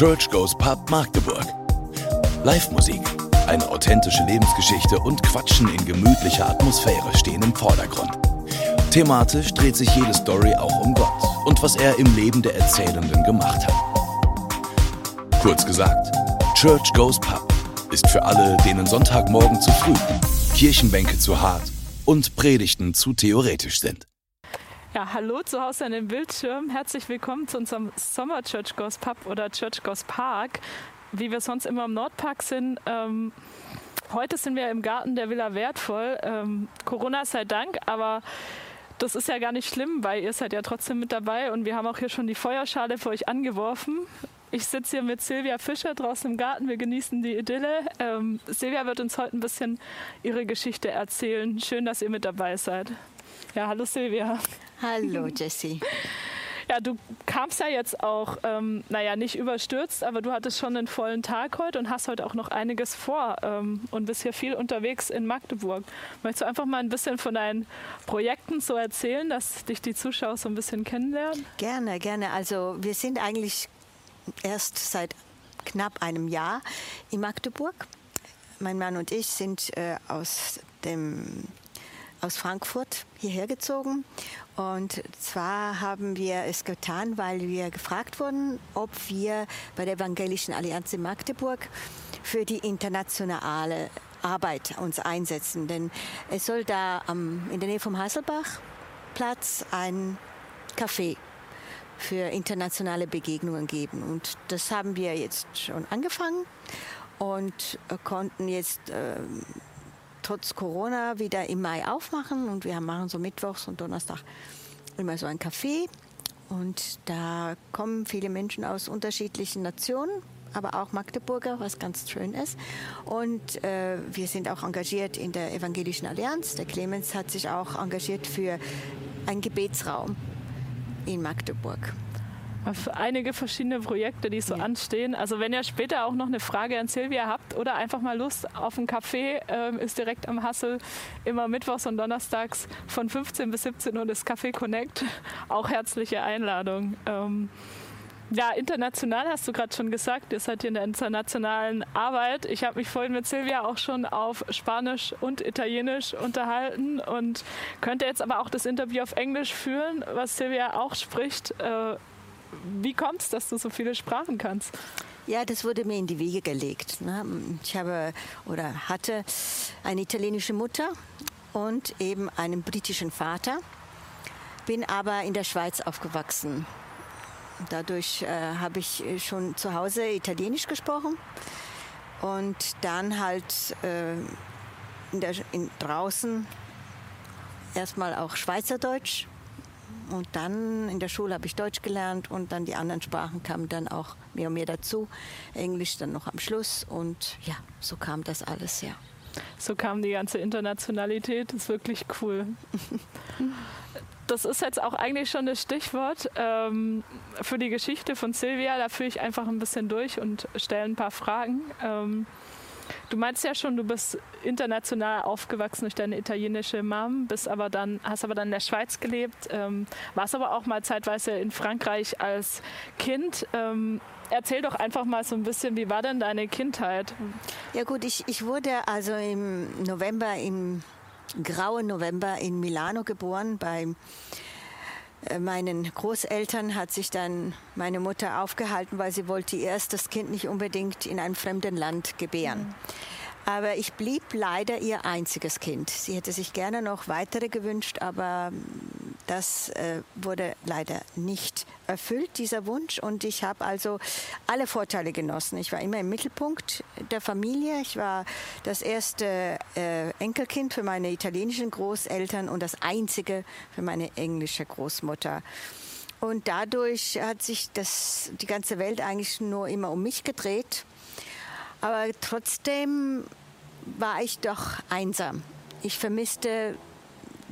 Church Goes Pub Magdeburg. Live-Musik, eine authentische Lebensgeschichte und Quatschen in gemütlicher Atmosphäre stehen im Vordergrund. Thematisch dreht sich jede Story auch um Gott und was er im Leben der Erzählenden gemacht hat. Kurz gesagt, Church Goes Pub ist für alle, denen Sonntagmorgen zu früh, Kirchenbänke zu hart und Predigten zu theoretisch sind. Ja, hallo zu Hause an dem Bildschirm. Herzlich willkommen zu unserem Sommer Church Goes Pub oder Church Goes Park, wie wir sonst immer im Nordpark sind. Ähm, heute sind wir im Garten der Villa Wertvoll. Ähm, Corona sei Dank, aber das ist ja gar nicht schlimm, weil ihr seid ja trotzdem mit dabei und wir haben auch hier schon die Feuerschale für euch angeworfen. Ich sitze hier mit Silvia Fischer draußen im Garten. Wir genießen die Idylle. Ähm, Silvia wird uns heute ein bisschen ihre Geschichte erzählen. Schön, dass ihr mit dabei seid. Ja, hallo Silvia. Hallo Jessie. Ja, du kamst ja jetzt auch, ähm, naja, nicht überstürzt, aber du hattest schon einen vollen Tag heute und hast heute auch noch einiges vor ähm, und bist hier viel unterwegs in Magdeburg. Möchtest du einfach mal ein bisschen von deinen Projekten so erzählen, dass dich die Zuschauer so ein bisschen kennenlernen? Gerne, gerne. Also wir sind eigentlich erst seit knapp einem Jahr in Magdeburg. Mein Mann und ich sind äh, aus dem aus Frankfurt hierher gezogen. Und zwar haben wir es getan, weil wir gefragt wurden, ob wir bei der Evangelischen Allianz in Magdeburg für die internationale Arbeit uns einsetzen. Denn es soll da am, in der Nähe vom Hasselbachplatz ein Café für internationale Begegnungen geben. Und das haben wir jetzt schon angefangen und konnten jetzt äh, trotz Corona wieder im Mai aufmachen und wir machen so Mittwochs und Donnerstag immer so ein Café und da kommen viele Menschen aus unterschiedlichen Nationen, aber auch Magdeburger, was ganz schön ist. Und äh, wir sind auch engagiert in der Evangelischen Allianz. Der Clemens hat sich auch engagiert für einen Gebetsraum in Magdeburg einige verschiedene Projekte, die so ja. anstehen. Also wenn ihr später auch noch eine Frage an Silvia habt oder einfach mal Lust auf einen Kaffee, ähm, ist direkt am Hassel immer mittwochs und donnerstags von 15 bis 17 Uhr das Café Connect. Auch herzliche Einladung. Ähm, ja, international hast du gerade schon gesagt, ihr seid hier in der internationalen Arbeit. Ich habe mich vorhin mit Silvia auch schon auf Spanisch und Italienisch unterhalten und könnte jetzt aber auch das Interview auf Englisch führen, was Silvia auch spricht. Äh, wie kommt es, dass du so viele Sprachen kannst? Ja, das wurde mir in die Wege gelegt. Ne? Ich habe oder hatte eine italienische Mutter und eben einen britischen Vater, bin aber in der Schweiz aufgewachsen. Dadurch äh, habe ich schon zu Hause Italienisch gesprochen und dann halt äh, in der, in, draußen erstmal auch Schweizerdeutsch und dann in der Schule habe ich Deutsch gelernt und dann die anderen Sprachen kamen dann auch mehr und mehr dazu. Englisch dann noch am Schluss und ja, so kam das alles, ja. So kam die ganze Internationalität, das ist wirklich cool. das ist jetzt auch eigentlich schon das Stichwort ähm, für die Geschichte von Silvia. Da führe ich einfach ein bisschen durch und stelle ein paar Fragen. Ähm, Du meinst ja schon, du bist international aufgewachsen durch deine italienische Mom, bist aber dann, hast aber dann in der Schweiz gelebt, ähm, warst aber auch mal zeitweise in Frankreich als Kind. Ähm, erzähl doch einfach mal so ein bisschen, wie war denn deine Kindheit? Ja gut, ich, ich wurde also im November, im grauen November in Milano geboren, beim meinen Großeltern hat sich dann meine Mutter aufgehalten, weil sie wollte ihr erstes Kind nicht unbedingt in einem fremden Land gebären. Mhm. Aber ich blieb leider ihr einziges Kind. Sie hätte sich gerne noch weitere gewünscht, aber das äh, wurde leider nicht erfüllt, dieser Wunsch. Und ich habe also alle Vorteile genossen. Ich war immer im Mittelpunkt der Familie. Ich war das erste äh, Enkelkind für meine italienischen Großeltern und das einzige für meine englische Großmutter. Und dadurch hat sich das, die ganze Welt eigentlich nur immer um mich gedreht. Aber trotzdem war ich doch einsam. Ich vermisste,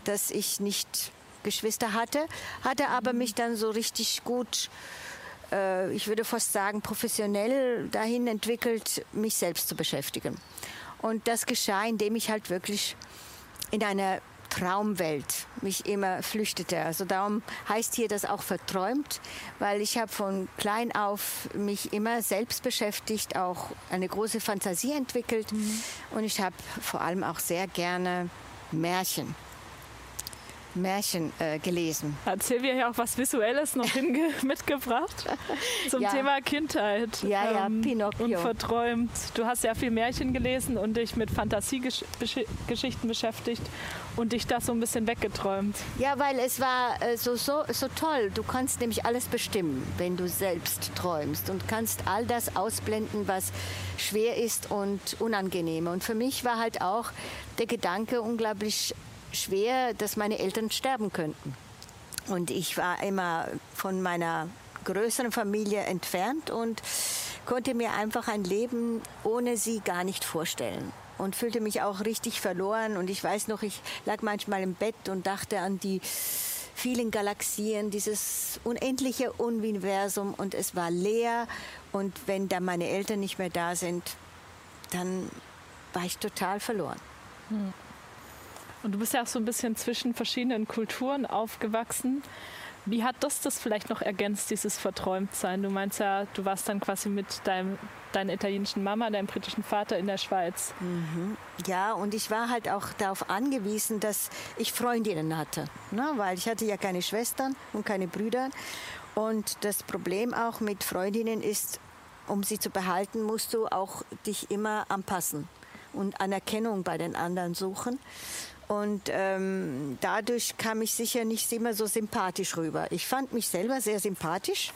dass ich nicht Geschwister hatte, hatte aber mich dann so richtig gut, äh, ich würde fast sagen, professionell dahin entwickelt, mich selbst zu beschäftigen. Und das geschah, indem ich halt wirklich in einer Traumwelt mich immer flüchtete. Also darum heißt hier das auch verträumt, weil ich habe von klein auf mich immer selbst beschäftigt, auch eine große Fantasie entwickelt mhm. und ich habe vor allem auch sehr gerne Märchen Märchen äh, gelesen. Hat Silvia hier auch was Visuelles noch mitgebracht zum ja. Thema Kindheit ja, ja, ähm, Pinocchio. und verträumt. Du hast sehr viel Märchen gelesen und dich mit Fantasiegeschichten beschäftigt und dich das so ein bisschen weggeträumt. Ja, weil es war äh, so, so, so toll. Du kannst nämlich alles bestimmen, wenn du selbst träumst und kannst all das ausblenden, was schwer ist und unangenehm. Und für mich war halt auch der Gedanke unglaublich schwer, dass meine Eltern sterben könnten. Und ich war immer von meiner größeren Familie entfernt und konnte mir einfach ein Leben ohne sie gar nicht vorstellen und fühlte mich auch richtig verloren. Und ich weiß noch, ich lag manchmal im Bett und dachte an die vielen Galaxien, dieses unendliche Universum und es war leer. Und wenn da meine Eltern nicht mehr da sind, dann war ich total verloren. Hm. Und du bist ja auch so ein bisschen zwischen verschiedenen Kulturen aufgewachsen. Wie hat das das vielleicht noch ergänzt, dieses Verträumtsein? Du meinst ja, du warst dann quasi mit deinem, deiner italienischen Mama, deinem britischen Vater in der Schweiz. Mhm. Ja, und ich war halt auch darauf angewiesen, dass ich Freundinnen hatte. Ne? Weil ich hatte ja keine Schwestern und keine Brüder. Und das Problem auch mit Freundinnen ist, um sie zu behalten, musst du auch dich immer anpassen und Anerkennung bei den anderen suchen. Und ähm, dadurch kam ich sicher nicht immer so sympathisch rüber. Ich fand mich selber sehr sympathisch,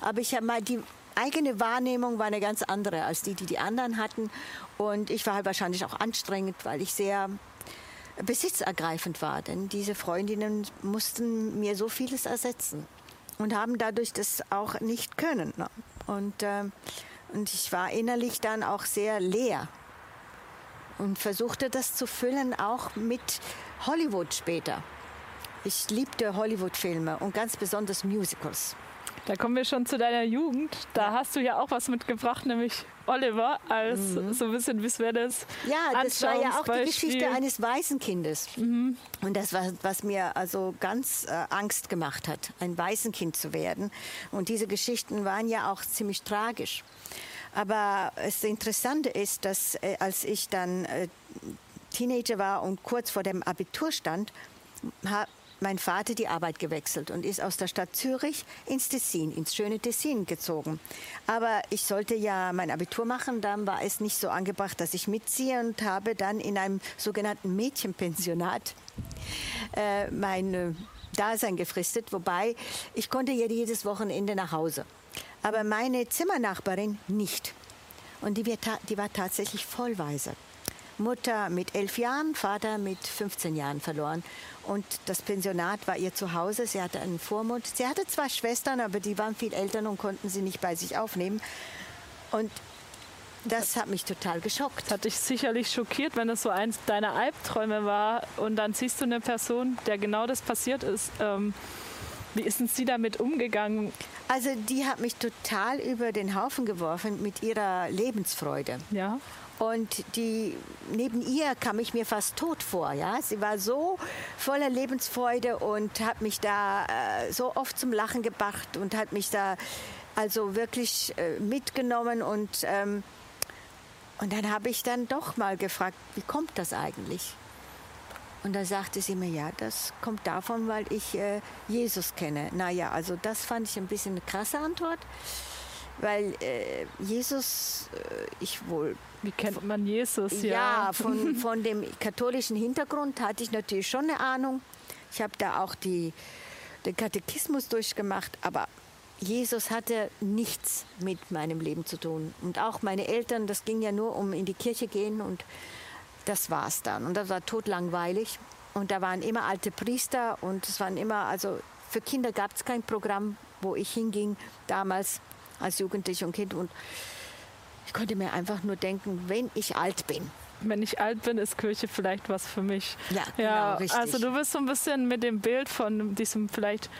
aber ich habe mal die eigene Wahrnehmung war eine ganz andere als die, die die anderen hatten. Und ich war halt wahrscheinlich auch anstrengend, weil ich sehr besitzergreifend war. Denn diese Freundinnen mussten mir so vieles ersetzen und haben dadurch das auch nicht können. Ne? Und, äh, und ich war innerlich dann auch sehr leer und versuchte das zu füllen auch mit Hollywood später. Ich liebte Hollywood-Filme und ganz besonders Musicals. Da kommen wir schon zu deiner Jugend. Da hast du ja auch was mitgebracht, nämlich Oliver als mhm. so ein bisschen visuelles Ja, das war ja auch die Geschichte eines Waisenkindes. Mhm. Und das war, was mir also ganz äh, Angst gemacht hat, ein Waisenkind zu werden. Und diese Geschichten waren ja auch ziemlich tragisch. Aber das Interessante ist, dass äh, als ich dann äh, Teenager war und kurz vor dem Abitur stand, hat mein Vater die Arbeit gewechselt und ist aus der Stadt Zürich ins Tessin, ins schöne Tessin gezogen. Aber ich sollte ja mein Abitur machen, dann war es nicht so angebracht, dass ich mitziehe und habe dann in einem sogenannten Mädchenpensionat äh, mein Dasein gefristet, wobei ich konnte jedes Wochenende nach Hause aber meine Zimmernachbarin nicht. Und die, die war tatsächlich vollweise. Mutter mit elf Jahren, Vater mit 15 Jahren verloren. Und das Pensionat war ihr Zuhause. Sie hatte einen Vormund. Sie hatte zwei Schwestern, aber die waren viel älter und konnten sie nicht bei sich aufnehmen. Und das hat mich total geschockt. Hat dich sicherlich schockiert, wenn es so eins deiner Albträume war und dann siehst du eine Person, der genau das passiert ist. Ähm, wie ist denn sie damit umgegangen? Also die hat mich total über den Haufen geworfen mit ihrer Lebensfreude. Ja. Und die, neben ihr kam ich mir fast tot vor. Ja? Sie war so voller Lebensfreude und hat mich da äh, so oft zum Lachen gebracht und hat mich da also wirklich äh, mitgenommen. Und, ähm, und dann habe ich dann doch mal gefragt, wie kommt das eigentlich? Und da sagte sie mir, ja, das kommt davon, weil ich äh, Jesus kenne. Naja, also das fand ich ein bisschen eine krasse Antwort, weil äh, Jesus, äh, ich wohl... Wie kennt man Jesus? Ja, ja von, von dem katholischen Hintergrund hatte ich natürlich schon eine Ahnung. Ich habe da auch die, den Katechismus durchgemacht, aber Jesus hatte nichts mit meinem Leben zu tun. Und auch meine Eltern, das ging ja nur um in die Kirche gehen und das war's dann. Und das war totlangweilig. Und da waren immer alte Priester und es waren immer, also für Kinder gab es kein Programm, wo ich hinging damals als Jugendliche und Kind. Und ich konnte mir einfach nur denken, wenn ich alt bin, wenn ich alt bin, ist Kirche vielleicht was für mich. Ja, genau, ja richtig. Also du bist so ein bisschen mit dem Bild von diesem vielleicht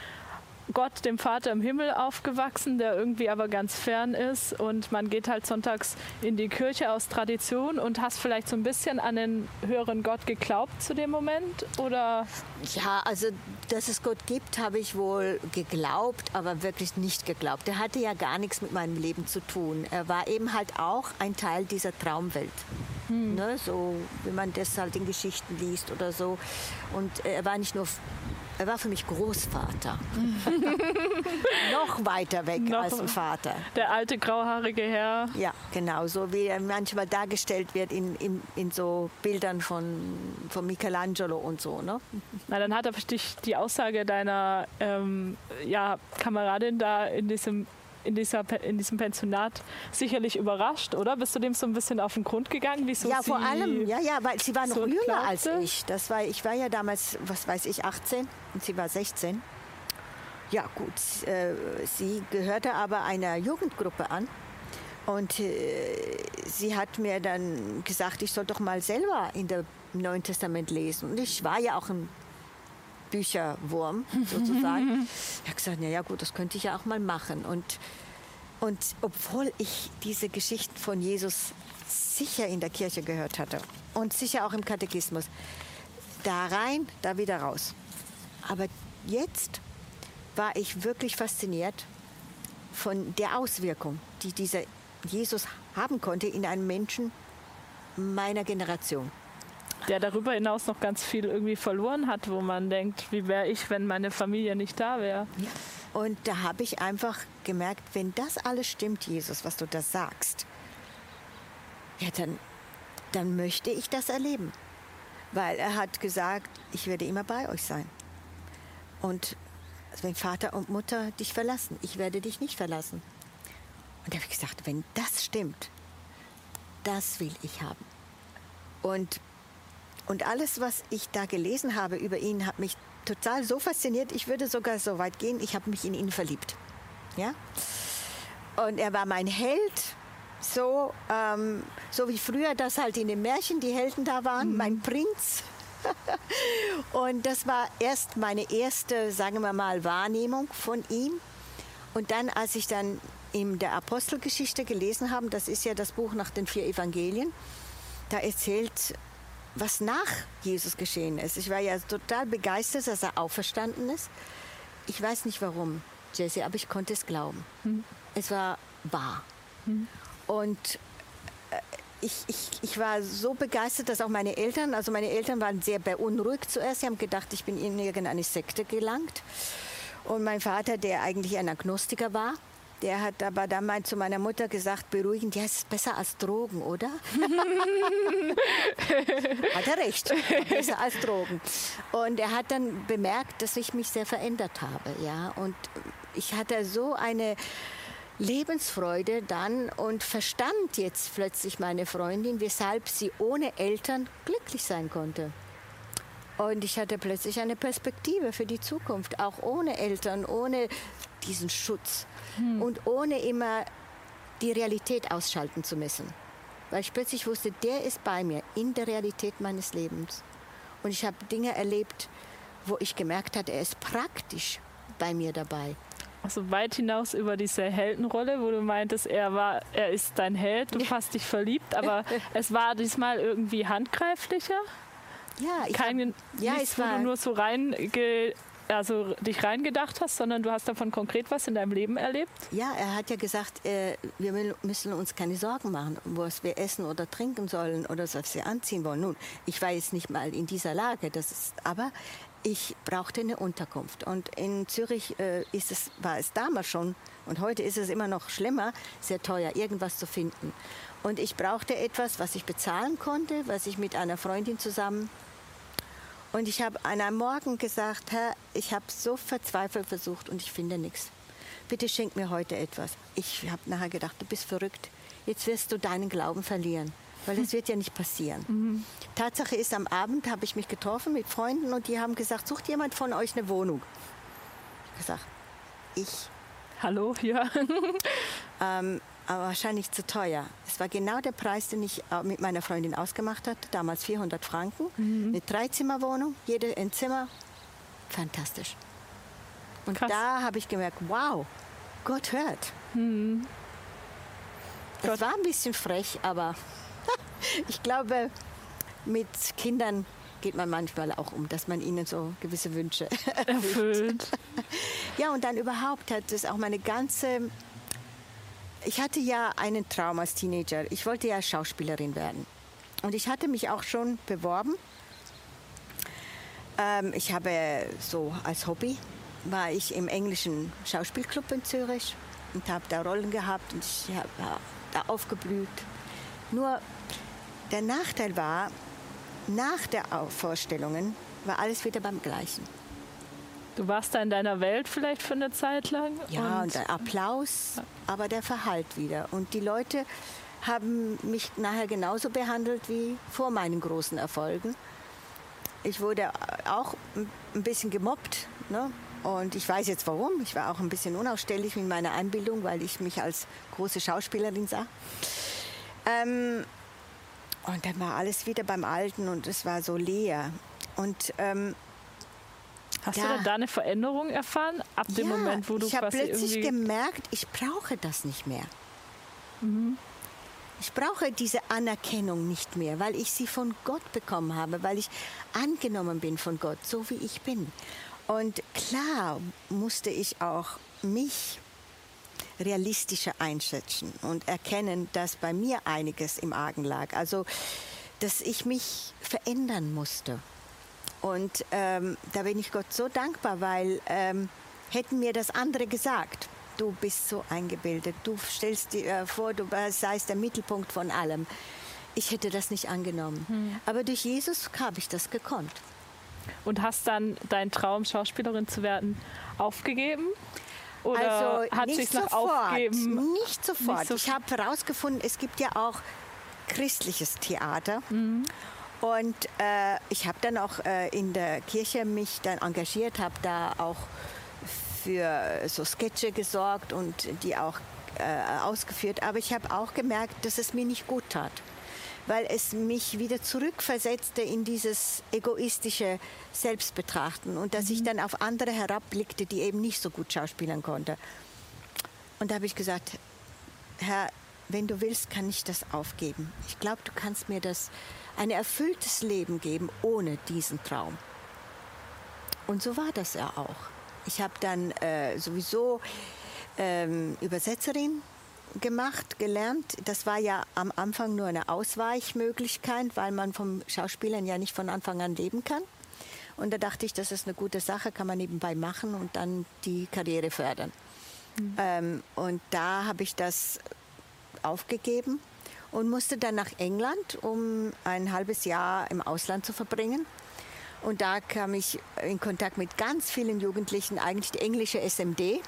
Gott, dem Vater im Himmel aufgewachsen, der irgendwie aber ganz fern ist und man geht halt sonntags in die Kirche aus Tradition und hast vielleicht so ein bisschen an den höheren Gott geglaubt zu dem Moment oder? Ja, also dass es Gott gibt, habe ich wohl geglaubt, aber wirklich nicht geglaubt. Er hatte ja gar nichts mit meinem Leben zu tun. Er war eben halt auch ein Teil dieser Traumwelt. Hm. Ne, so wie man das halt in Geschichten liest oder so. Und er war nicht nur er war für mich Großvater. Noch weiter weg Noch als ein Vater. Der alte grauhaarige Herr. Ja, genau. So wie er manchmal dargestellt wird in, in, in so Bildern von, von Michelangelo und so. Ne? Na, dann hat er dich die Aussage deiner ähm, ja, Kameradin da in diesem in, dieser, in diesem Pensionat sicherlich überrascht, oder? Bist du dem so ein bisschen auf den Grund gegangen? Wieso ja, vor allem, ja, ja, weil sie war noch so jünger glaubte? als ich. Das war, ich war ja damals, was weiß ich, 18 und sie war 16. Ja, gut, äh, sie gehörte aber einer Jugendgruppe an. Und äh, sie hat mir dann gesagt, ich soll doch mal selber in dem Neuen Testament lesen. Und ich war ja auch ein Bücherwurm sozusagen. ich habe gesagt, na ja gut, das könnte ich ja auch mal machen. Und, und obwohl ich diese Geschichten von Jesus sicher in der Kirche gehört hatte und sicher auch im Katechismus, da rein, da wieder raus. Aber jetzt war ich wirklich fasziniert von der Auswirkung, die dieser Jesus haben konnte in einem Menschen meiner Generation der darüber hinaus noch ganz viel irgendwie verloren hat, wo man denkt, wie wäre ich, wenn meine Familie nicht da wäre. Und da habe ich einfach gemerkt, wenn das alles stimmt, Jesus, was du da sagst, ja, dann, dann möchte ich das erleben. Weil er hat gesagt, ich werde immer bei euch sein. Und wenn Vater und Mutter dich verlassen, ich werde dich nicht verlassen. Und da habe ich gesagt, wenn das stimmt, das will ich haben. Und und alles, was ich da gelesen habe über ihn, hat mich total so fasziniert. Ich würde sogar so weit gehen, ich habe mich in ihn verliebt. Ja? Und er war mein Held, so, ähm, so wie früher das halt in den Märchen die Helden da waren, mhm. mein Prinz. und das war erst meine erste, sagen wir mal, Wahrnehmung von ihm. Und dann, als ich dann in der Apostelgeschichte gelesen habe, das ist ja das Buch nach den vier Evangelien, da erzählt was nach Jesus geschehen ist. Ich war ja total begeistert, dass er auferstanden ist. Ich weiß nicht warum, Jesse, aber ich konnte es glauben. Hm. Es war wahr. Hm. Und äh, ich, ich, ich war so begeistert, dass auch meine Eltern, also meine Eltern waren sehr beunruhigt zuerst. Sie haben gedacht, ich bin in irgendeine Sekte gelangt. Und mein Vater, der eigentlich ein Agnostiker war, der hat aber damals zu meiner Mutter gesagt, beruhigend, ja, es ist besser als Drogen, oder? hat er recht, besser als Drogen. Und er hat dann bemerkt, dass ich mich sehr verändert habe, ja. Und ich hatte so eine Lebensfreude dann und verstand jetzt plötzlich meine Freundin, weshalb sie ohne Eltern glücklich sein konnte. Und ich hatte plötzlich eine Perspektive für die Zukunft, auch ohne Eltern, ohne diesen Schutz hm. und ohne immer die Realität ausschalten zu müssen. Weil ich plötzlich wusste, der ist bei mir in der Realität meines Lebens. Und ich habe Dinge erlebt, wo ich gemerkt habe, er ist praktisch bei mir dabei. Also weit hinaus über diese Heldenrolle, wo du meintest, er war, er ist dein Held, du hast dich verliebt, aber es war diesmal irgendwie handgreiflicher. Ja, ich Kein, hab, ja, nichts, es war, wo du nur so rein also dich reingedacht hast, sondern du hast davon konkret was in deinem Leben erlebt? Ja, er hat ja gesagt, äh, wir müssen uns keine Sorgen machen, was wir essen oder trinken sollen oder was wir anziehen wollen. Nun, ich war jetzt nicht mal in dieser Lage, das ist, aber ich brauchte eine Unterkunft. Und in Zürich äh, ist es, war es damals schon und heute ist es immer noch schlimmer, sehr teuer, irgendwas zu finden. Und ich brauchte etwas, was ich bezahlen konnte, was ich mit einer Freundin zusammen und ich habe an einem Morgen gesagt, Herr, ich habe so verzweifelt versucht und ich finde nichts. Bitte schenk mir heute etwas. Ich habe nachher gedacht, du bist verrückt. Jetzt wirst du deinen Glauben verlieren, weil es wird ja nicht passieren. Mhm. Tatsache ist, am Abend habe ich mich getroffen mit Freunden und die haben gesagt, sucht jemand von euch eine Wohnung. Ich habe gesagt, ich. Hallo, ja. ähm, aber wahrscheinlich zu teuer. Es war genau der Preis, den ich äh, mit meiner Freundin ausgemacht hatte, damals 400 Franken. Mhm. Eine Dreizimmerwohnung, jede ein Zimmer. Fantastisch. Und Krass. da habe ich gemerkt, wow, Gott hört. Das Gott. war ein bisschen frech, aber ich glaube, mit Kindern geht man manchmal auch um, dass man ihnen so gewisse Wünsche Erfüllt. Ja, und dann überhaupt hat es auch meine ganze. Ich hatte ja einen Traum als Teenager. Ich wollte ja Schauspielerin werden. Und ich hatte mich auch schon beworben. Ähm, ich habe so als Hobby war ich im englischen Schauspielclub in Zürich und habe da Rollen gehabt und ich habe da aufgeblüht. Nur der Nachteil war, nach der Vorstellungen war alles wieder beim Gleichen. Du warst da in deiner Welt vielleicht für eine Zeit lang. Ja, und, der Applaus, aber der Verhalt wieder. Und die Leute haben mich nachher genauso behandelt wie vor meinen großen Erfolgen. Ich wurde auch ein bisschen gemobbt. Ne? Und ich weiß jetzt warum. Ich war auch ein bisschen unausständig mit meiner Einbildung, weil ich mich als große Schauspielerin sah. Ähm, und dann war alles wieder beim Alten und es war so leer. Und ähm, Hast Ja. du denn da eine Veränderung erfahren? Ab dem ja, Moment, wo du ich habe quasi plötzlich irgendwie... gemerkt, ich brauche das nicht mehr. Mhm. Ich brauche diese Anerkennung nicht mehr, weil ich sie von Gott bekommen habe, weil ich angenommen bin von Gott, so wie ich bin. Und klar musste ich auch mich realistischer einschätzen und erkennen, dass bei mir einiges im Argen lag. Also, dass ich mich verändern musste. Und ähm, da bin ich Gott so dankbar, weil ähm, hätten mir das andere gesagt, du bist so eingebildet, du stellst dir äh, vor, du seist der Mittelpunkt von allem. Ich hätte das nicht angenommen. Aber durch Jesus habe ich das gekonnt. Und hast dann deinen Traum, Schauspielerin zu werden, aufgegeben? Oder also hat nicht sich noch aufgegeben? Nicht sofort. Nicht so- ich habe herausgefunden, es gibt ja auch christliches Theater. Mhm. Und äh, ich habe dann auch äh, in der Kirche mich dann engagiert, habe da auch für so Sketche gesorgt und die auch äh, ausgeführt. Aber ich habe auch gemerkt, dass es mir nicht gut tat, weil es mich wieder zurückversetzte in dieses egoistische Selbstbetrachten und dass ich dann auf andere herabblickte, die eben nicht so gut schauspielern konnte. Und da habe ich gesagt, Herr, wenn du willst, kann ich das aufgeben. Ich glaube, du kannst mir das ein erfülltes Leben geben ohne diesen Traum. Und so war das ja auch. Ich habe dann äh, sowieso ähm, Übersetzerin gemacht, gelernt. Das war ja am Anfang nur eine Ausweichmöglichkeit, weil man vom Schauspielern ja nicht von Anfang an leben kann. Und da dachte ich, das ist eine gute Sache, kann man nebenbei machen und dann die Karriere fördern. Ähm, und da habe ich das aufgegeben und musste dann nach England, um ein halbes Jahr im Ausland zu verbringen. Und da kam ich in Kontakt mit ganz vielen Jugendlichen, eigentlich die englische SMD.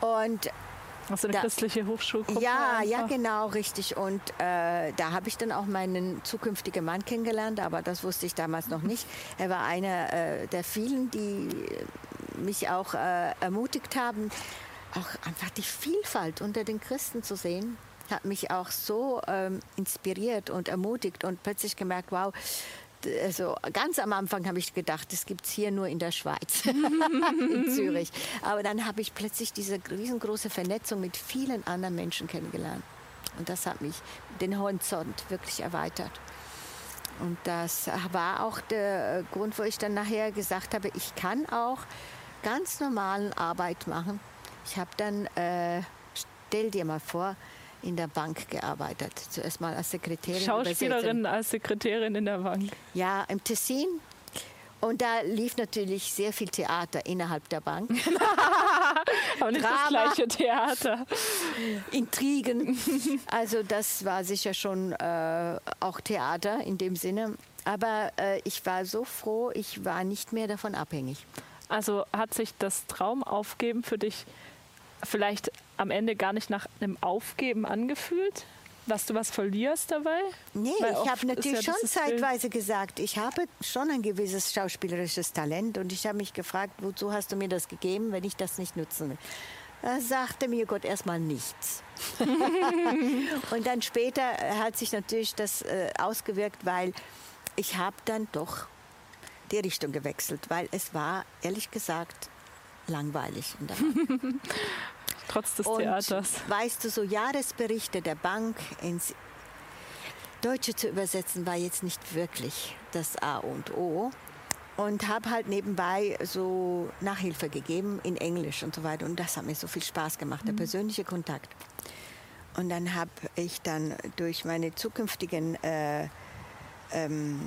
Und Also eine da- christliche Hochschulgruppe? ja, ja, einfach? genau, richtig. Und äh, da habe ich dann auch meinen zukünftigen Mann kennengelernt, aber das wusste ich damals noch nicht. Er war einer äh, der vielen, die mich auch äh, ermutigt haben, auch einfach die Vielfalt unter den Christen zu sehen. Hat mich auch so ähm, inspiriert und ermutigt und plötzlich gemerkt, wow, also ganz am Anfang habe ich gedacht, das gibt es hier nur in der Schweiz, in Zürich. Aber dann habe ich plötzlich diese riesengroße Vernetzung mit vielen anderen Menschen kennengelernt. Und das hat mich den Horizont wirklich erweitert. Und das war auch der Grund, wo ich dann nachher gesagt habe, ich kann auch ganz normalen Arbeit machen. Ich habe dann, äh, stell dir mal vor, in der Bank gearbeitet. Zuerst mal als Sekretärin. Schauspielerin als Sekretärin in der Bank. Ja, im Tessin. Und da lief natürlich sehr viel Theater innerhalb der Bank. Aber nicht das Drama. gleiche Theater. Intrigen. Also das war sicher schon äh, auch Theater in dem Sinne. Aber äh, ich war so froh, ich war nicht mehr davon abhängig. Also hat sich das Traum aufgeben für dich vielleicht am Ende gar nicht nach einem Aufgeben angefühlt? Dass du was verlierst dabei? Nee, Weil ich habe natürlich ja schon zeitweise gesagt, ich habe schon ein gewisses schauspielerisches Talent und ich habe mich gefragt, wozu hast du mir das gegeben, wenn ich das nicht nutzen will? Da sagte mir Gott erstmal nichts. und dann später hat sich natürlich das äh, ausgewirkt, weil ich habe dann doch die Richtung gewechselt, weil es war ehrlich gesagt langweilig. Trotz des und Theaters. Weißt du, so Jahresberichte der Bank ins Deutsche zu übersetzen, war jetzt nicht wirklich das A und O. Und habe halt nebenbei so Nachhilfe gegeben in Englisch und so weiter. Und das hat mir so viel Spaß gemacht, der mhm. persönliche Kontakt. Und dann habe ich dann durch meine zukünftigen äh, ähm,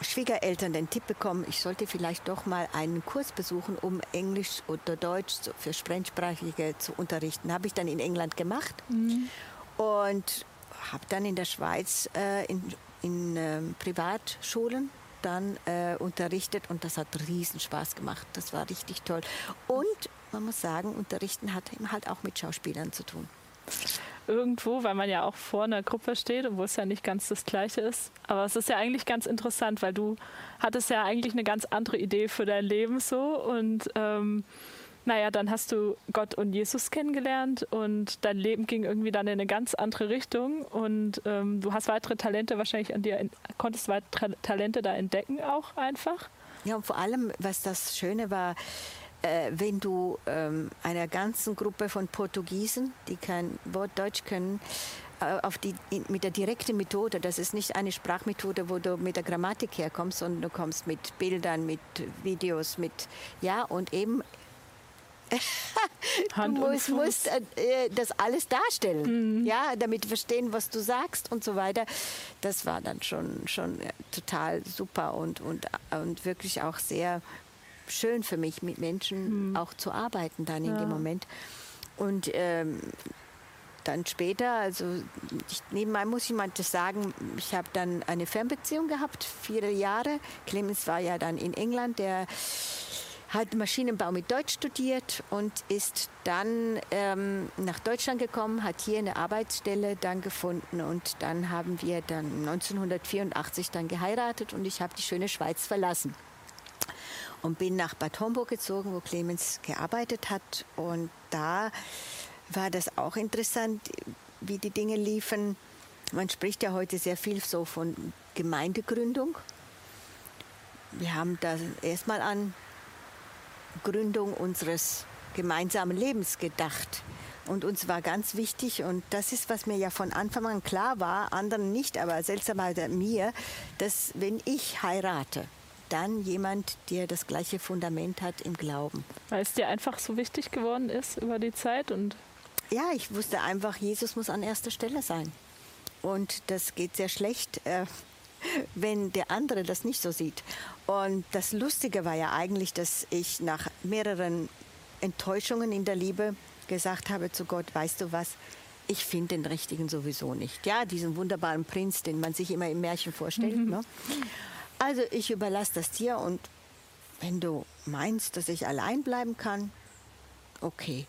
Schwiegereltern den Tipp bekommen, ich sollte vielleicht doch mal einen Kurs besuchen, um Englisch oder Deutsch für Fremdsprachige zu unterrichten. Habe ich dann in England gemacht mhm. und habe dann in der Schweiz äh, in, in äh, Privatschulen dann äh, unterrichtet und das hat riesen Spaß gemacht. Das war richtig toll. Und man muss sagen, Unterrichten hat eben halt auch mit Schauspielern zu tun irgendwo, weil man ja auch vor einer Gruppe steht, obwohl es ja nicht ganz das Gleiche ist. Aber es ist ja eigentlich ganz interessant, weil du hattest ja eigentlich eine ganz andere Idee für dein Leben so und ähm, naja, dann hast du Gott und Jesus kennengelernt und dein Leben ging irgendwie dann in eine ganz andere Richtung und ähm, du hast weitere Talente wahrscheinlich an dir, konntest weitere Talente da entdecken auch einfach. Ja, und vor allem, was das Schöne war, äh, wenn du ähm, einer ganzen Gruppe von Portugiesen, die kein Wort Deutsch können, äh, auf die, mit der direkten Methode, das ist nicht eine Sprachmethode, wo du mit der Grammatik herkommst, sondern du kommst mit Bildern, mit Videos, mit, ja, und eben du musst, musst äh, das alles darstellen, mhm. ja, damit verstehen, was du sagst und so weiter. Das war dann schon, schon total super und, und, und wirklich auch sehr schön für mich, mit Menschen mhm. auch zu arbeiten dann in ja. dem Moment. Und ähm, dann später, also ich, nebenbei muss ich mal das sagen, ich habe dann eine Fernbeziehung gehabt, vier Jahre. Clemens war ja dann in England, der hat Maschinenbau mit Deutsch studiert und ist dann ähm, nach Deutschland gekommen, hat hier eine Arbeitsstelle dann gefunden und dann haben wir dann 1984 dann geheiratet und ich habe die schöne Schweiz verlassen und bin nach Bad Homburg gezogen, wo Clemens gearbeitet hat. Und da war das auch interessant, wie die Dinge liefen. Man spricht ja heute sehr viel so von Gemeindegründung. Wir haben da erstmal an Gründung unseres gemeinsamen Lebens gedacht. Und uns war ganz wichtig, und das ist, was mir ja von Anfang an klar war, anderen nicht, aber seltsamerweise mir, dass wenn ich heirate, dann jemand, der das gleiche Fundament hat im Glauben. Weil es dir einfach so wichtig geworden ist über die Zeit und ja, ich wusste einfach, Jesus muss an erster Stelle sein. Und das geht sehr schlecht, äh, wenn der andere das nicht so sieht. Und das Lustige war ja eigentlich, dass ich nach mehreren Enttäuschungen in der Liebe gesagt habe zu Gott, weißt du was, ich finde den Richtigen sowieso nicht. Ja, diesen wunderbaren Prinz, den man sich immer im Märchen vorstellt. Mhm. Ne? Also ich überlasse das dir und wenn du meinst, dass ich allein bleiben kann, okay,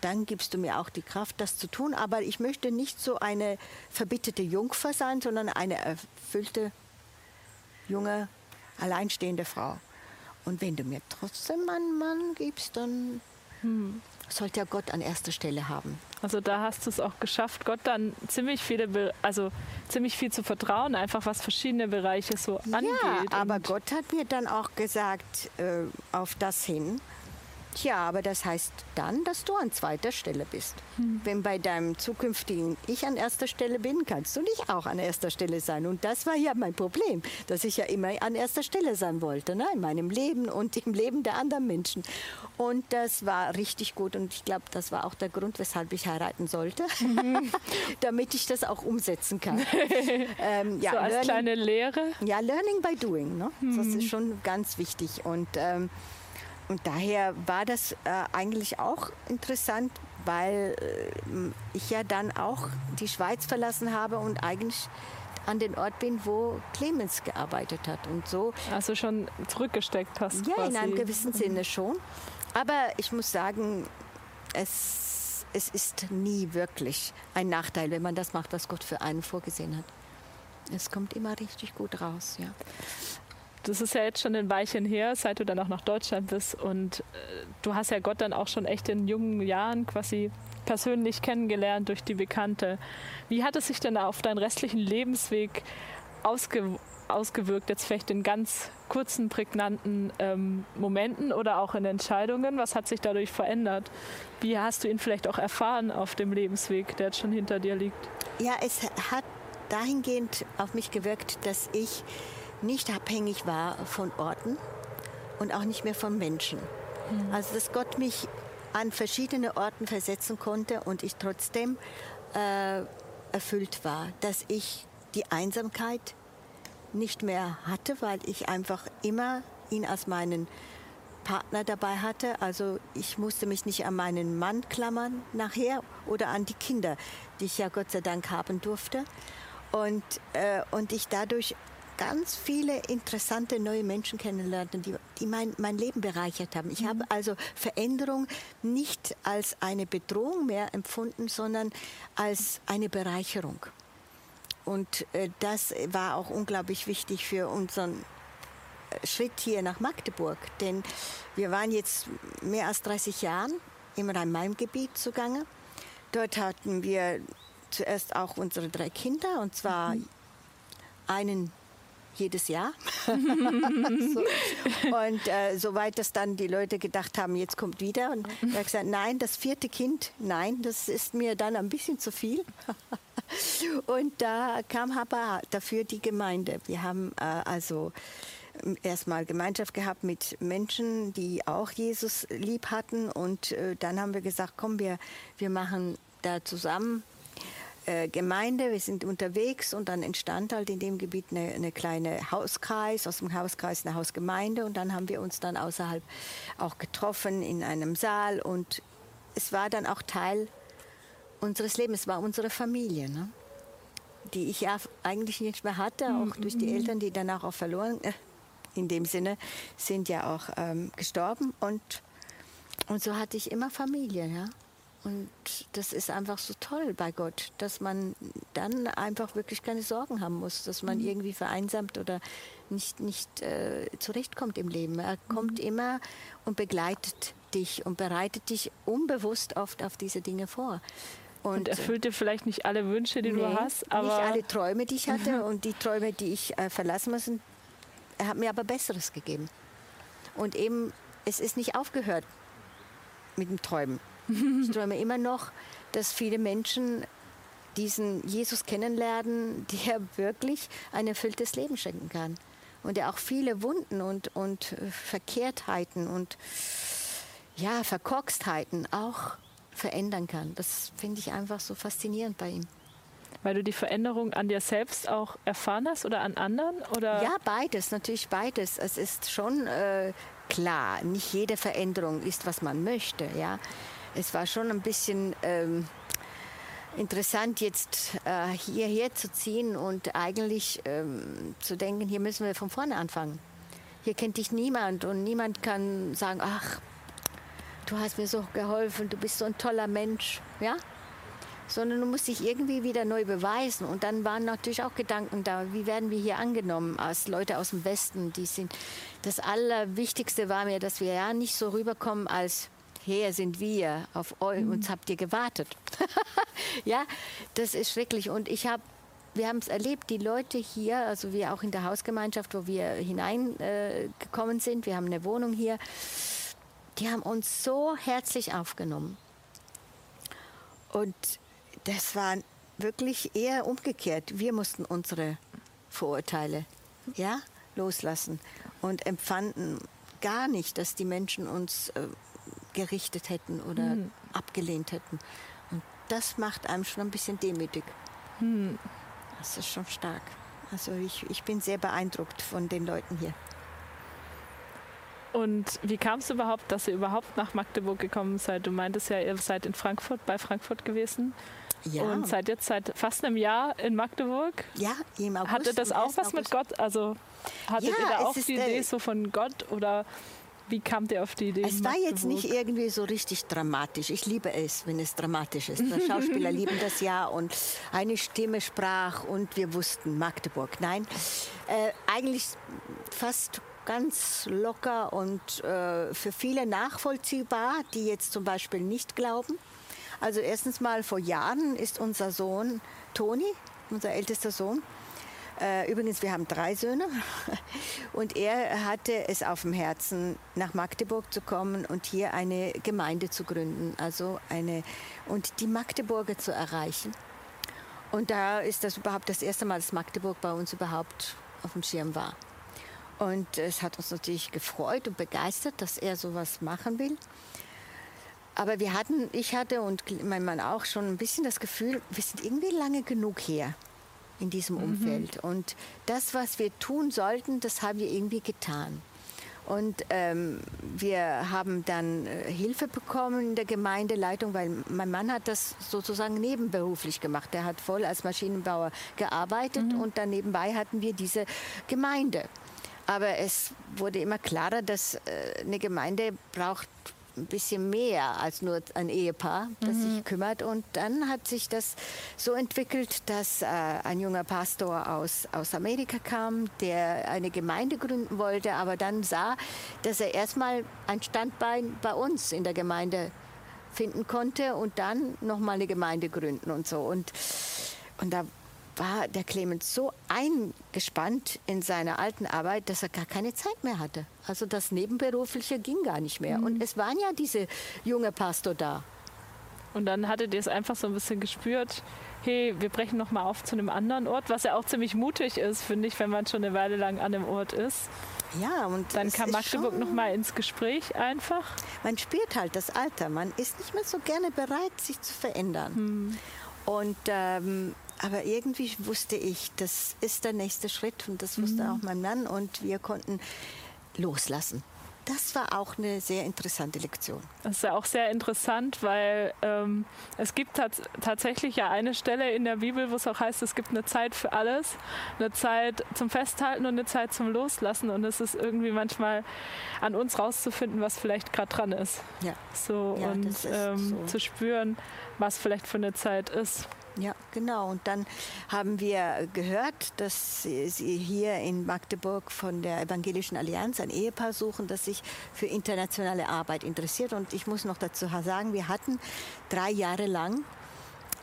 dann gibst du mir auch die Kraft, das zu tun. Aber ich möchte nicht so eine verbitterte Jungfer sein, sondern eine erfüllte, junge, alleinstehende Frau. Und wenn du mir trotzdem einen Mann gibst, dann hm, sollte ja Gott an erster Stelle haben. Also da hast du es auch geschafft, Gott dann ziemlich viele, also ziemlich viel zu vertrauen, einfach was verschiedene Bereiche so angeht. Ja, aber Gott hat mir dann auch gesagt, äh, auf das hin, Tja, aber das heißt dann, dass du an zweiter Stelle bist. Hm. Wenn bei deinem zukünftigen Ich an erster Stelle bin, kannst du nicht auch an erster Stelle sein. Und das war ja mein Problem, dass ich ja immer an erster Stelle sein wollte, ne? in meinem Leben und im Leben der anderen Menschen. Und das war richtig gut und ich glaube, das war auch der Grund, weshalb ich heiraten sollte, mhm. damit ich das auch umsetzen kann. ähm, ja, so als learning, kleine Lehre? Ja, Learning by Doing. Ne? Mhm. Das ist schon ganz wichtig. Und ähm, und daher war das äh, eigentlich auch interessant, weil äh, ich ja dann auch die Schweiz verlassen habe und eigentlich an den Ort bin, wo Clemens gearbeitet hat. Und so. Also schon zurückgesteckt hast. Ja, quasi. in einem gewissen Sinne schon. Aber ich muss sagen, es, es ist nie wirklich ein Nachteil, wenn man das macht, was Gott für einen vorgesehen hat. Es kommt immer richtig gut raus, ja das ist ja jetzt schon ein Weilchen her, seit du dann auch nach Deutschland bist. Und äh, du hast ja Gott dann auch schon echt in jungen Jahren quasi persönlich kennengelernt durch die Bekannte. Wie hat es sich denn auf deinen restlichen Lebensweg ausge ausgewirkt, jetzt vielleicht in ganz kurzen, prägnanten ähm, Momenten oder auch in Entscheidungen? Was hat sich dadurch verändert? Wie hast du ihn vielleicht auch erfahren auf dem Lebensweg, der jetzt schon hinter dir liegt? Ja, es hat dahingehend auf mich gewirkt, dass ich nicht abhängig war von Orten und auch nicht mehr von Menschen. Mhm. Also dass Gott mich an verschiedene Orten versetzen konnte und ich trotzdem äh, erfüllt war, dass ich die Einsamkeit nicht mehr hatte, weil ich einfach immer ihn als meinen Partner dabei hatte. Also ich musste mich nicht an meinen Mann klammern nachher oder an die Kinder, die ich ja Gott sei Dank haben durfte. Und, äh, und ich dadurch ganz viele interessante neue Menschen kennenlernte, die, die mein, mein Leben bereichert haben. Ich mhm. habe also Veränderung nicht als eine Bedrohung mehr empfunden, sondern als eine Bereicherung. Und äh, das war auch unglaublich wichtig für unseren äh, Schritt hier nach Magdeburg. Denn wir waren jetzt mehr als 30 Jahre im Rhein-Main-Gebiet zugange. Dort hatten wir zuerst auch unsere drei Kinder, und zwar mhm. einen jedes Jahr. so. Und äh, soweit das dann die Leute gedacht haben, jetzt kommt wieder. Und er hat gesagt, nein, das vierte Kind, nein, das ist mir dann ein bisschen zu viel. Und da kam aber dafür die Gemeinde. Wir haben äh, also ähm, erstmal Gemeinschaft gehabt mit Menschen, die auch Jesus lieb hatten. Und äh, dann haben wir gesagt, komm, wir, wir machen da zusammen äh, Gemeinde, wir sind unterwegs und dann entstand halt in dem Gebiet eine, eine, kleine Hauskreis, aus dem Hauskreis eine Hausgemeinde und dann haben wir uns dann außerhalb auch getroffen in einem Saal und es war dann auch Teil unseres Lebens, es war unsere Familie, ne? die ich ja eigentlich nicht mehr hatte, auch mhm. durch die Eltern, die danach auch verloren, äh, in dem Sinne, sind ja auch ähm, gestorben und, und so hatte ich immer Familie, ja. Und das ist einfach so toll bei Gott, dass man dann einfach wirklich keine Sorgen haben muss, dass man mhm. irgendwie vereinsamt oder nicht, nicht äh, zurechtkommt im Leben. Er mhm. kommt immer und begleitet dich und bereitet dich unbewusst oft auf diese Dinge vor. Und, und erfüllt dir vielleicht nicht alle Wünsche, die nee, du hast, aber. Nicht alle Träume, die ich hatte und die Träume, die ich äh, verlassen musste. Er hat mir aber Besseres gegeben. Und eben, es ist nicht aufgehört mit dem Träumen. Ich träume immer noch, dass viele Menschen diesen Jesus kennenlernen, der wirklich ein erfülltes Leben schenken kann. Und der auch viele Wunden und, und Verkehrtheiten und ja, Verkorkstheiten auch verändern kann. Das finde ich einfach so faszinierend bei ihm. Weil du die Veränderung an dir selbst auch erfahren hast oder an anderen? Oder? Ja, beides, natürlich beides. Es ist schon äh, klar, nicht jede Veränderung ist, was man möchte. Ja? Es war schon ein bisschen ähm, interessant, jetzt äh, hierher zu ziehen und eigentlich ähm, zu denken, hier müssen wir von vorne anfangen. Hier kennt dich niemand und niemand kann sagen, ach, du hast mir so geholfen, du bist so ein toller Mensch, ja? Sondern du musst dich irgendwie wieder neu beweisen. Und dann waren natürlich auch Gedanken da, wie werden wir hier angenommen als Leute aus dem Westen, die sind. Das Allerwichtigste war mir, dass wir ja nicht so rüberkommen als her sind wir, auf euch, mhm. uns habt ihr gewartet. ja, das ist schrecklich. Und ich habe wir haben es erlebt, die Leute hier, also wir auch in der Hausgemeinschaft, wo wir hineingekommen äh, sind, wir haben eine Wohnung hier, die haben uns so herzlich aufgenommen. Und das war wirklich eher umgekehrt. Wir mussten unsere Vorurteile ja, loslassen und empfanden gar nicht, dass die Menschen uns äh, gerichtet hätten oder hm. abgelehnt hätten. Und das macht einem schon ein bisschen demütig. Hm. Das ist schon stark. Also ich, ich bin sehr beeindruckt von den Leuten hier. Und wie kam es überhaupt, dass ihr überhaupt nach Magdeburg gekommen seid? Du meintest ja, ihr seid in Frankfurt, bei Frankfurt gewesen. Ja. Und seid jetzt seit fast einem Jahr in Magdeburg. Ja, im August. Hatte das auch was mit Gott? Also hattet ja, ihr da auch die Idee so von Gott oder wie kam der auf die Idee? Es war jetzt nicht irgendwie so richtig dramatisch. Ich liebe es, wenn es dramatisch ist. Die Schauspieler lieben das ja und eine Stimme sprach und wir wussten Magdeburg. Nein, äh, eigentlich fast ganz locker und äh, für viele nachvollziehbar, die jetzt zum Beispiel nicht glauben. Also erstens mal vor Jahren ist unser Sohn Toni, unser ältester Sohn, übrigens, wir haben drei Söhne und er hatte es auf dem Herzen, nach Magdeburg zu kommen und hier eine Gemeinde zu gründen, also eine und die Magdeburger zu erreichen. Und da ist das überhaupt das erste Mal, dass Magdeburg bei uns überhaupt auf dem Schirm war. Und es hat uns natürlich gefreut und begeistert, dass er sowas machen will. Aber wir hatten, ich hatte und mein Mann auch schon ein bisschen das Gefühl, wir sind irgendwie lange genug hier in diesem mhm. Umfeld. Und das, was wir tun sollten, das haben wir irgendwie getan. Und ähm, wir haben dann äh, Hilfe bekommen in der Gemeindeleitung, weil mein Mann hat das sozusagen nebenberuflich gemacht. Er hat voll als Maschinenbauer gearbeitet mhm. und dann nebenbei hatten wir diese Gemeinde. Aber es wurde immer klarer, dass äh, eine Gemeinde braucht ein bisschen mehr als nur ein Ehepaar, das mhm. sich kümmert. Und dann hat sich das so entwickelt, dass äh, ein junger Pastor aus, aus Amerika kam, der eine Gemeinde gründen wollte, aber dann sah, dass er erstmal ein Standbein bei uns in der Gemeinde finden konnte und dann nochmal eine Gemeinde gründen und so. Und, und da war der Clemens so eingespannt in seiner alten Arbeit, dass er gar keine Zeit mehr hatte. Also das Nebenberufliche ging gar nicht mehr. Mhm. Und es waren ja diese junge Pastor da. Und dann hattet ihr es einfach so ein bisschen gespürt, hey, wir brechen noch mal auf zu einem anderen Ort, was ja auch ziemlich mutig ist, finde ich, wenn man schon eine Weile lang an einem Ort ist. Ja, und dann kam Magdeburg noch mal ins Gespräch einfach. Man spürt halt das Alter. Man ist nicht mehr so gerne bereit, sich zu verändern. Hm. Und ähm, aber irgendwie wusste ich, das ist der nächste Schritt und das wusste mhm. auch mein Mann und wir konnten loslassen. Das war auch eine sehr interessante Lektion. Das ist ja auch sehr interessant, weil ähm, es gibt tats tatsächlich ja eine Stelle in der Bibel, wo es auch heißt, es gibt eine Zeit für alles, eine Zeit zum Festhalten und eine Zeit zum Loslassen. Und es ist irgendwie manchmal an uns rauszufinden, was vielleicht gerade dran ist. Ja. So ja, und ähm, so. zu spüren, was vielleicht für eine Zeit ist. Ja, genau. Und dann haben wir gehört, dass Sie hier in Magdeburg von der Evangelischen Allianz ein Ehepaar suchen, das sich für internationale Arbeit interessiert. Und ich muss noch dazu sagen, wir hatten drei Jahre lang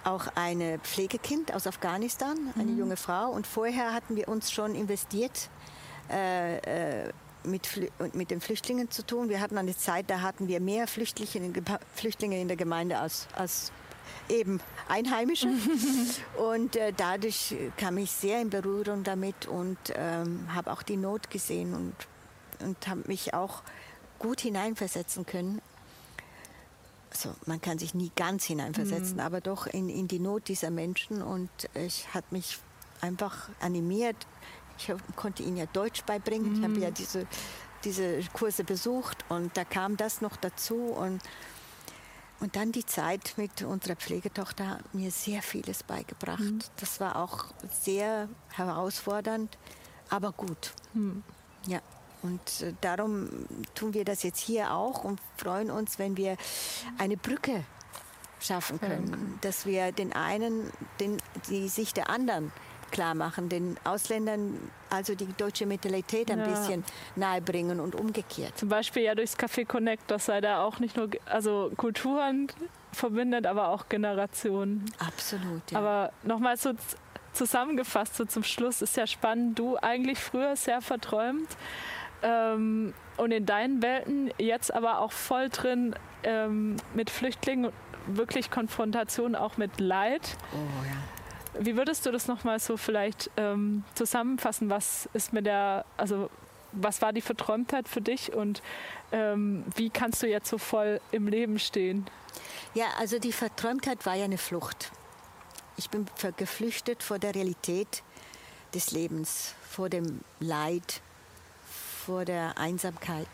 auch ein Pflegekind aus Afghanistan, eine mhm. junge Frau. Und vorher hatten wir uns schon investiert. Äh, äh, mit, mit, den Flüchtlingen zu tun. Wir hatten eine Zeit, da hatten wir mehr Flüchtlinge, Flüchtlinge in der Gemeinde als, als eben Einheimische. und äh, dadurch kam ich sehr in Berührung damit und ähm, habe auch die Not gesehen und, und habe mich auch gut hineinversetzen können. Also man kann sich nie ganz hineinversetzen, mhm. aber doch in, in die Not dieser Menschen und ich hat mich einfach animiert. Ich konnte ihnen ja Deutsch beibringen. Mhm. Ich habe ja diese, diese Kurse besucht und da kam das noch dazu und und dann die Zeit mit unserer Pflegetochter hat mir sehr vieles beigebracht. Mhm. Das war auch sehr herausfordernd, aber gut. Mhm. Ja. Und äh, darum tun wir das jetzt hier auch und freuen uns, wenn wir eine Brücke schaffen können, dass wir den einen, den, die Sicht der anderen klar machen, den Ausländern also die deutsche Mentalität ein ja. bisschen nahebringen und umgekehrt. Zum Beispiel ja durchs Café Connect, das sei da auch nicht nur also Kulturen verbindet, aber auch Generationen. Absolut. Ja. Aber nochmal so zusammengefasst, so zum Schluss ist ja spannend, du eigentlich früher sehr verträumt ähm, und in deinen Welten jetzt aber auch voll drin ähm, mit Flüchtlingen, wirklich Konfrontation auch mit Leid. Oh ja wie würdest du das nochmal so vielleicht ähm, zusammenfassen? Was ist mit der, also was war die Verträumtheit für dich und ähm, wie kannst du jetzt so voll im Leben stehen? Ja, also die Verträumtheit war ja eine Flucht. Ich bin geflüchtet vor der Realität des Lebens, vor dem Leid, vor der Einsamkeit.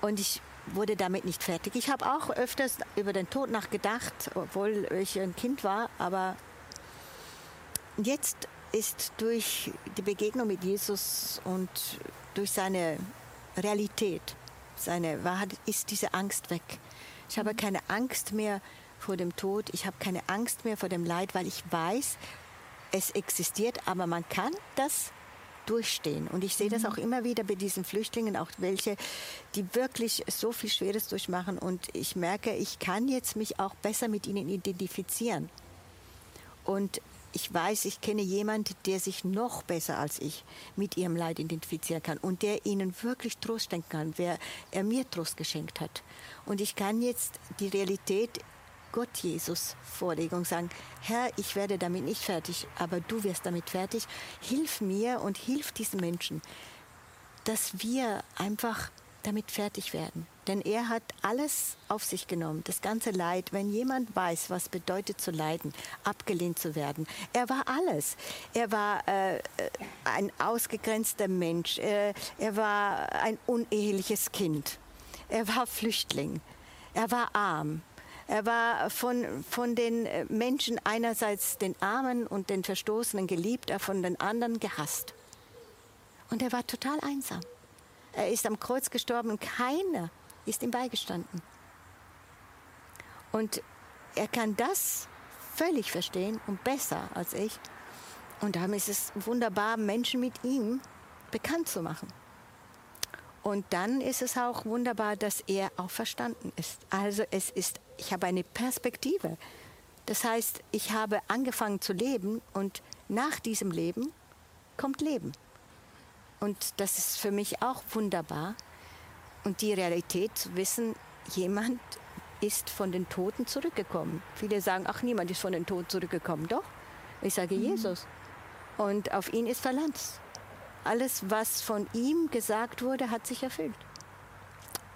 Und ich wurde damit nicht fertig. Ich habe auch öfters über den Tod nachgedacht, obwohl ich ein Kind war, aber Jetzt ist durch die Begegnung mit Jesus und durch seine Realität, seine Wahrheit, ist diese Angst weg. Ich habe mhm. keine Angst mehr vor dem Tod, ich habe keine Angst mehr vor dem Leid, weil ich weiß, es existiert, aber man kann das durchstehen. Und ich sehe das mhm. auch immer wieder bei diesen Flüchtlingen, auch welche, die wirklich so viel Schweres durchmachen. Und ich merke, ich kann jetzt mich auch besser mit ihnen identifizieren. Und ich weiß, ich kenne jemanden, der sich noch besser als ich mit ihrem Leid identifizieren kann und der ihnen wirklich Trost schenken kann, wer er mir Trost geschenkt hat. Und ich kann jetzt die Realität Gott Jesus vorlegen und sagen, Herr, ich werde damit nicht fertig, aber du wirst damit fertig. Hilf mir und hilf diesen Menschen, dass wir einfach damit fertig werden. Denn er hat alles auf sich genommen, das ganze Leid. Wenn jemand weiß, was bedeutet zu leiden, abgelehnt zu werden, er war alles. Er war äh, ein ausgegrenzter Mensch, äh, er war ein uneheliches Kind, er war Flüchtling, er war arm. Er war von, von den Menschen einerseits den Armen und den Verstoßenen geliebt, er von den anderen gehasst. Und er war total einsam. Er ist am Kreuz gestorben und keiner ist ihm beigestanden. Und er kann das völlig verstehen und besser als ich. Und darum ist es wunderbar, Menschen mit ihm bekannt zu machen. Und dann ist es auch wunderbar, dass er auch verstanden ist. Also es ist, ich habe eine Perspektive. Das heißt, ich habe angefangen zu leben und nach diesem Leben kommt Leben. Und das ist für mich auch wunderbar. Und die Realität zu wissen, jemand ist von den Toten zurückgekommen. Viele sagen, ach, niemand ist von den Toten zurückgekommen. Doch, ich sage mhm. Jesus. Und auf ihn ist Verlanz. Alles, was von ihm gesagt wurde, hat sich erfüllt.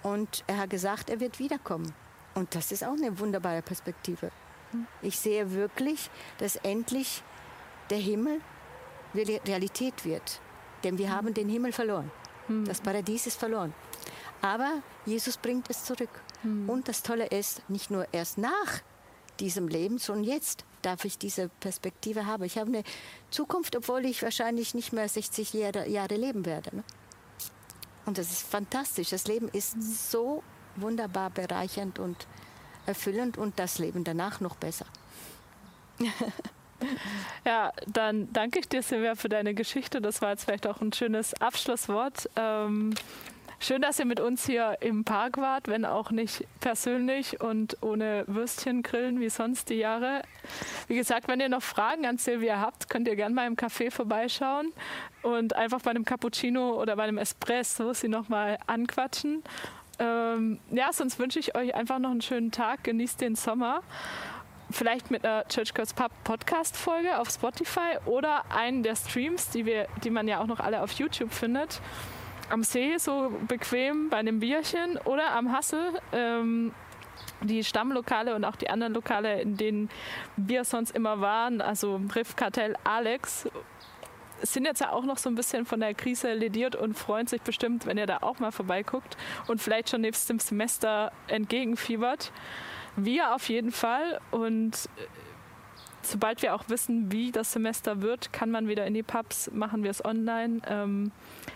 Und er hat gesagt, er wird wiederkommen. Und das ist auch eine wunderbare Perspektive. Mhm. Ich sehe wirklich, dass endlich der Himmel Realität wird. Denn wir haben den Himmel verloren. Hm. Das Paradies ist verloren. Aber Jesus bringt es zurück. Hm. Und das Tolle ist, nicht nur erst nach diesem Leben, sondern jetzt darf ich diese Perspektive haben. Ich habe eine Zukunft, obwohl ich wahrscheinlich nicht mehr 60 Jahre, Jahre leben werde. Ne? Und das ist fantastisch. Das Leben ist hm. so wunderbar bereichernd und erfüllend und das Leben danach noch besser. Ja, dann danke ich dir, Silvia, für deine Geschichte. Das war jetzt vielleicht auch ein schönes Abschlusswort. Ähm, schön, dass ihr mit uns hier im Park wart, wenn auch nicht persönlich und ohne Würstchen grillen wie sonst die Jahre. Wie gesagt, wenn ihr noch Fragen an Silvia habt, könnt ihr gerne mal im Café vorbeischauen und einfach bei einem Cappuccino oder bei einem Espresso sie nochmal anquatschen. Ähm, ja, sonst wünsche ich euch einfach noch einen schönen Tag. Genießt den Sommer vielleicht mit einer Church Girls Pub Podcast Folge auf Spotify oder einen der Streams, die wir, die man ja auch noch alle auf YouTube findet. Am See so bequem bei einem Bierchen oder am Hassel. Ähm, die Stammlokale und auch die anderen Lokale, in denen wir sonst immer waren, also Riff Kartell Alex, sind jetzt ja auch noch so ein bisschen von der Krise lediert und freuen sich bestimmt, wenn ihr da auch mal vorbeiguckt und vielleicht schon dem Semester entgegenfiebert. Wir auf jeden Fall. Und äh, sobald wir auch wissen, wie das Semester wird, kann man wieder in die Pubs, machen wir es online. Ähm,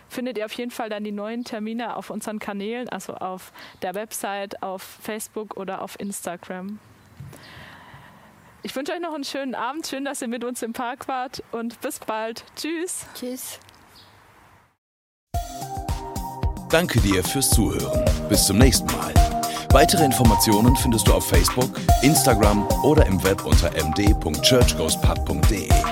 findet ihr auf jeden Fall dann die neuen Termine auf unseren Kanälen, also auf der Website, auf Facebook oder auf Instagram. Ich wünsche euch noch einen schönen Abend. Schön, dass ihr mit uns im Park wart und bis bald. Tschüss. Tschüss. Danke dir fürs Zuhören. Bis zum nächsten Mal. Weitere Informationen findest du auf Facebook, Instagram oder im Web unter md.churchghostpub.de.